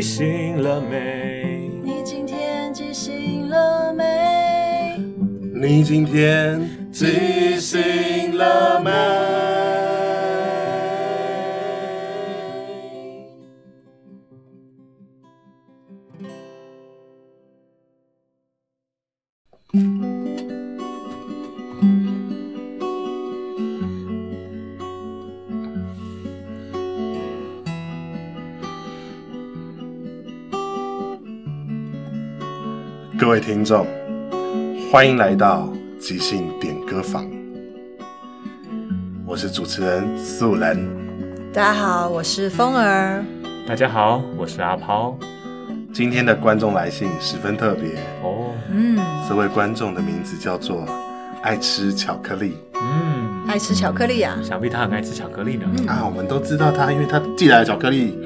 记醒了没？你今天记醒了没？你今天记醒了没？各位听众，欢迎来到即兴点歌房。我是主持人素人。大家好，我是风儿。大家好，我是阿抛。今天的观众来信十分特别哦。嗯，这位观众的名字叫做爱吃巧克力。嗯，爱吃巧克力啊？想必他很爱吃巧克力呢。嗯、啊，我们都知道他，因为他寄来的巧克力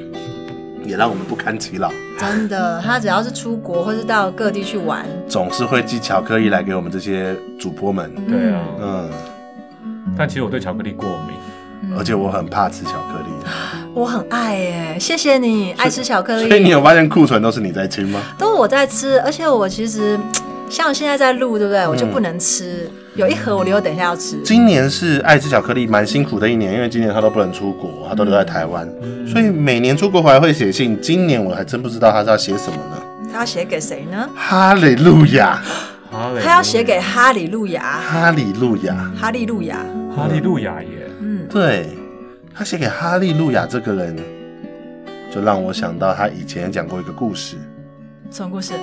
也让我们不堪其扰。真的，他只要是出国或是到各地去玩，总是会寄巧克力来给我们这些主播们。对啊，嗯。但其实我对巧克力过敏，嗯、而且我很怕吃巧克力。我很爱耶，谢谢你爱吃巧克力。所以你有发现库存都是你在吃吗？都是我在吃，而且我其实像现在在录，对不对？我就不能吃，嗯、有一盒我留，等一下要吃。今年是爱吃巧克力蛮辛苦的一年，因为今年他都不能出国，他都留在台湾，嗯、所以每年出国回来会写信。今年我还真不知道他是要写什么呢？他要写给谁呢？哈利路亚，他要写给哈利路亚，哈利路亚，哈利路亚，哈利路亚耶。嗯，对。他写给哈利路亚这个人，就让我想到他以前讲过一个故事。什么故事？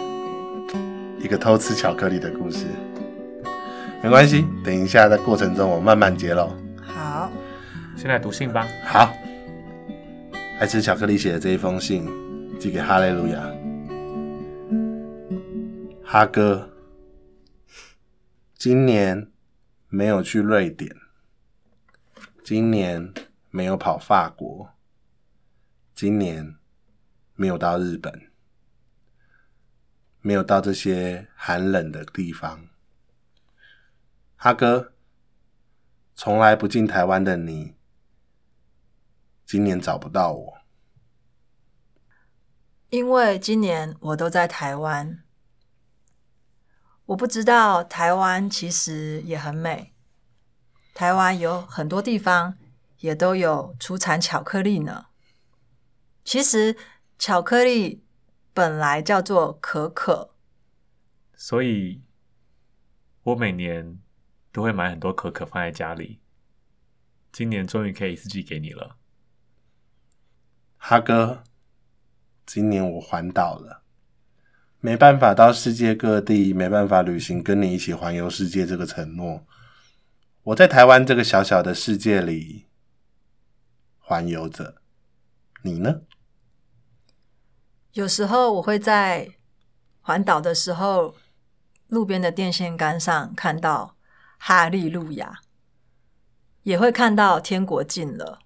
一个偷吃巧克力的故事。没关系，等一下在过程中我慢慢揭露。好，先来读信吧。好，爱吃巧克力写的这一封信，寄给哈雷路亚。哈哥，今年没有去瑞典，今年。没有跑法国，今年没有到日本，没有到这些寒冷的地方。哈哥，从来不进台湾的你，今年找不到我，因为今年我都在台湾。我不知道台湾其实也很美，台湾有很多地方。也都有出产巧克力呢。其实巧克力本来叫做可可，所以我每年都会买很多可可放在家里。今年终于可以一次寄给你了，哈哥。今年我环岛了，没办法到世界各地，没办法履行跟你一起环游世界这个承诺。我在台湾这个小小的世界里。环游着，你呢？有时候我会在环岛的时候，路边的电线杆上看到哈利路亚，也会看到天国近了。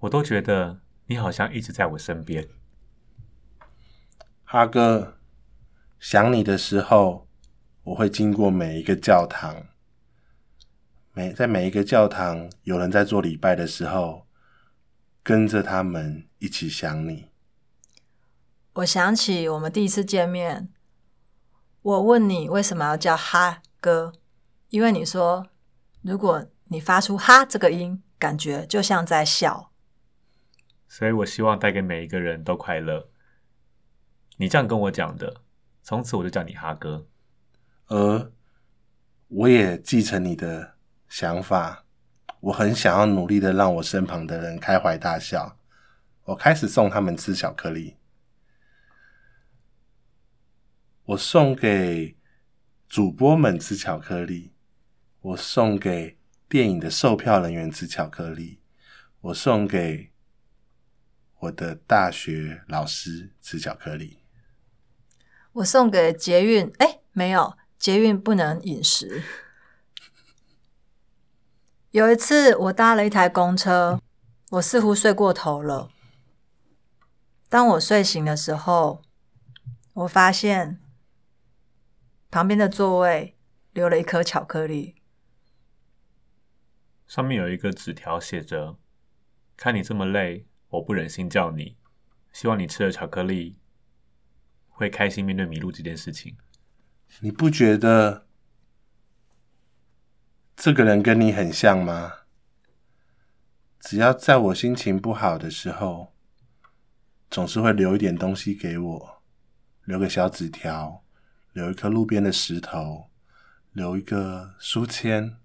我都觉得你好像一直在我身边，哈哥。想你的时候，我会经过每一个教堂。每在每一个教堂，有人在做礼拜的时候，跟着他们一起想你。我想起我们第一次见面，我问你为什么要叫哈哥，因为你说如果你发出哈这个音，感觉就像在笑。所以我希望带给每一个人都快乐。你这样跟我讲的，从此我就叫你哈哥。而我也继承你的。想法，我很想要努力的让我身旁的人开怀大笑。我开始送他们吃巧克力，我送给主播们吃巧克力，我送给电影的售票人员吃巧克力，我送给我的大学老师吃巧克力，我送给捷运，哎，没有，捷运不能饮食。有一次，我搭了一台公车，我似乎睡过头了。当我睡醒的时候，我发现旁边的座位留了一颗巧克力。上面有一个纸条，写着：“看你这么累，我不忍心叫你。希望你吃了巧克力，会开心面对迷路这件事情。”你不觉得这个人跟你很像吗？只要在我心情不好的时候，总是会留一点东西给我，留个小纸条，留一颗路边的石头，留一个书签，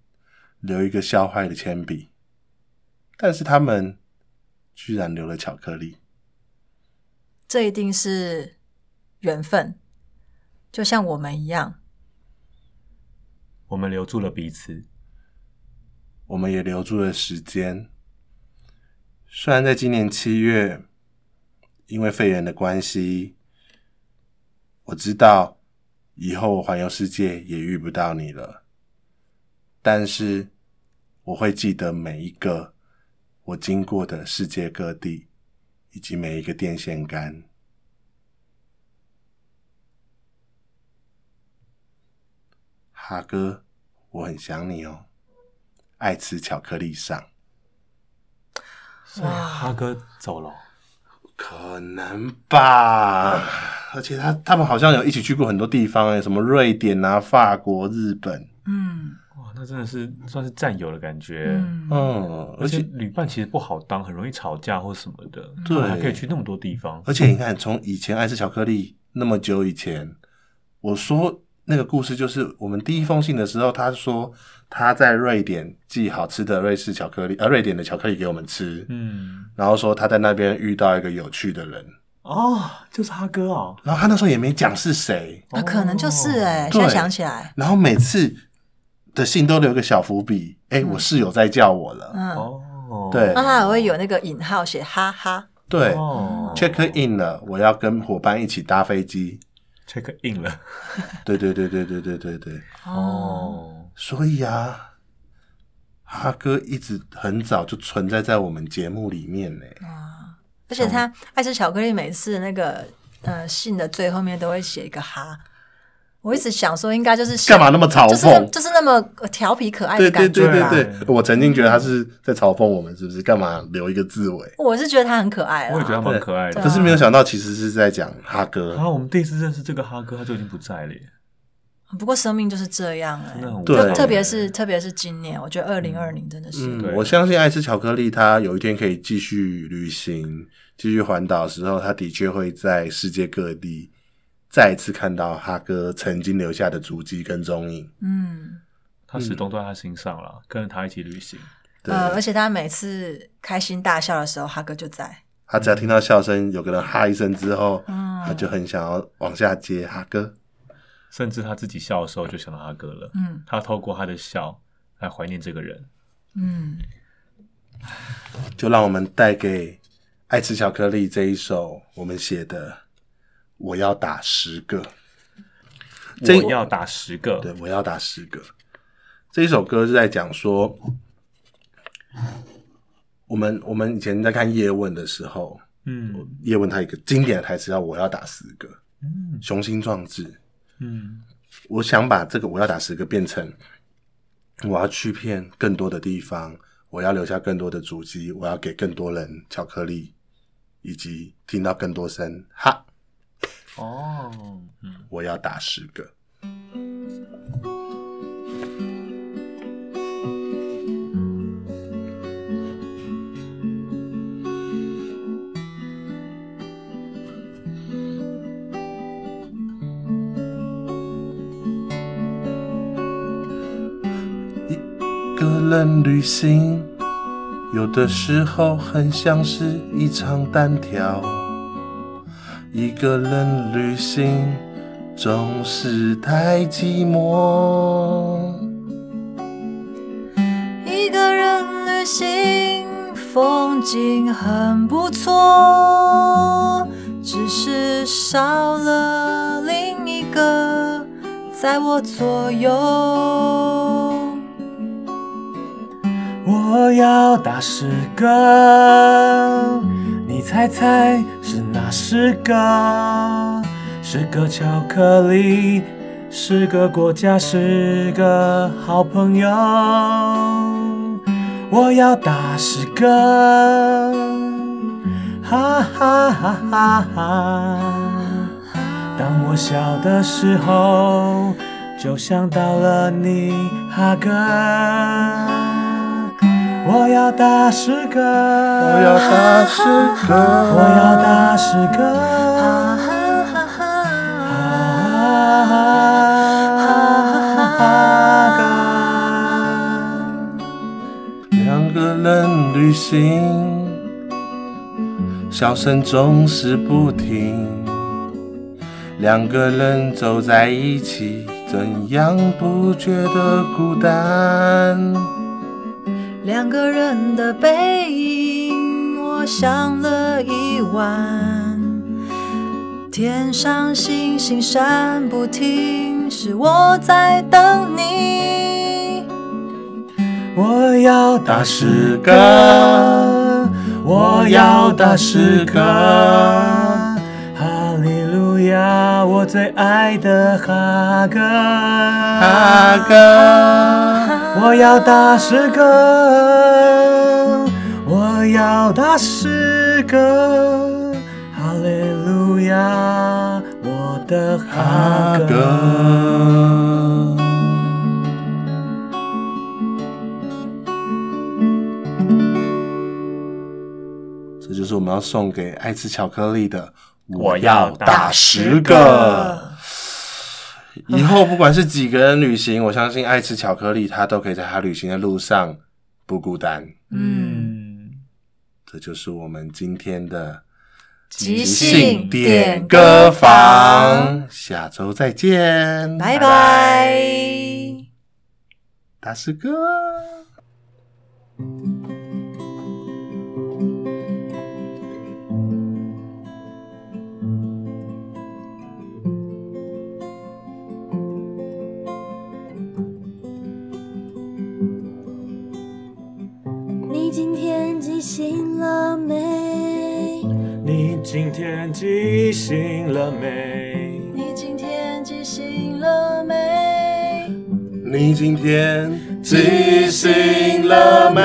留一个削坏的铅笔。但是他们居然留了巧克力，这一定是缘分，就像我们一样，我们留住了彼此，我们也留住了时间。虽然在今年七月，因为肺炎的关系，我知道以后我环游世界也遇不到你了。但是我会记得每一个我经过的世界各地，以及每一个电线杆。哈哥，我很想你哦，爱吃巧克力上。哇，哈哥走了。可能吧，而且他他们好像有一起去过很多地方诶，什么瑞典啊、法国、日本。嗯，哇，那真的是算是战友的感觉。嗯，嗯，而且旅伴其实不好当，很容易吵架或什么的。对，还可以去那么多地方。而且你看，从以前爱吃巧克力那么久以前，我说那个故事就是我们第一封信的时候，他说。他在瑞典寄好吃的瑞士巧克力，呃，瑞典的巧克力给我们吃。嗯，然后说他在那边遇到一个有趣的人。哦，就是哈哥哦。然后他那时候也没讲是谁。啊，可能就是哎、欸，现在想起来。然后每次的信都留个小伏笔，哎、嗯，我室友在叫我了。嗯，哦，对。那他还会有那个引号写哈哈。对、哦、，check in 了，我要跟伙伴一起搭飞机。check in 了。对对对对对对对对。哦。所以啊，哈哥一直很早就存在在我们节目里面呢。啊，而且他爱吃巧克力，每次那个呃信的最后面都会写一个哈。我一直想说，应该就是干嘛那么嘲讽？就是就是那么调皮可爱的感觉。对对对对对，我曾经觉得他是在嘲讽我们，是不是？干嘛留一个字尾？我是觉得他很可爱，我也觉得他蛮可爱的。可是没有想到，其实是在讲哈哥。啊，我们第一次认识这个哈哥，他就已经不在了耶。不过生命就是这样哎、欸，对，特别是特别是今年，我觉得二零二零真的是、嗯。我相信爱吃巧克力，他有一天可以继续旅行、继续环岛的时候，他的确会在世界各地再一次看到哈哥曾经留下的足迹跟踪影。嗯，他始终都在他心上了、嗯，跟着他一起旅行。对，呃，而且他每次开心大笑的时候，哈哥就在。他只要听到笑声，有个人哈一声之后，嗯，他就很想要往下接哈哥。甚至他自己笑的时候就想到他哥了。嗯，他透过他的笑来怀念这个人。嗯，就让我们带给爱吃巧克力这一首我们写的《我要打十个》。我要打十个。对，我要打十个。这一首歌是在讲说，我们我们以前在看叶问的时候，嗯，叶问他一个经典的台词叫“我要打十个”，嗯，雄心壮志。嗯，我想把这个我要打十个变成，我要去骗更多的地方，我要留下更多的足迹，我要给更多人巧克力，以及听到更多声哈。哦，嗯，我要打十个。一个人旅行，有的时候很像是一场单挑。一个人旅行总是太寂寞。一个人旅行，风景很不错，只是少了另一个在我左右。我要打十个，你猜猜是哪十个？十个巧克力，十个国家，十个好朋友。我要打十个，哈哈哈哈哈。当我笑的时候，就想到了你，哈哥。我要打十个，我要打十个，我要打十个，哈哈哈哈哈。两个人旅行，笑声总是不停。两个人走在一起，怎样不觉得孤单？两个人的背影，我想了一晚。天上星星闪不停，是我在等你。我要打十个，我要打十个。最爱的哈哥，哈哥，我要打十个，我要打十个，哈利路亚，我的哈哥。这就是我们要送给爱吃巧克力的。我要打十个。以后不管是几个人旅行，我相信爱吃巧克力，他都可以在他旅行的路上不孤单。嗯，这就是我们今天的即兴点歌房。下周再见，拜拜。打十个。醒了没？你今天记醒了没？你今天记醒了没？你今天记醒了没？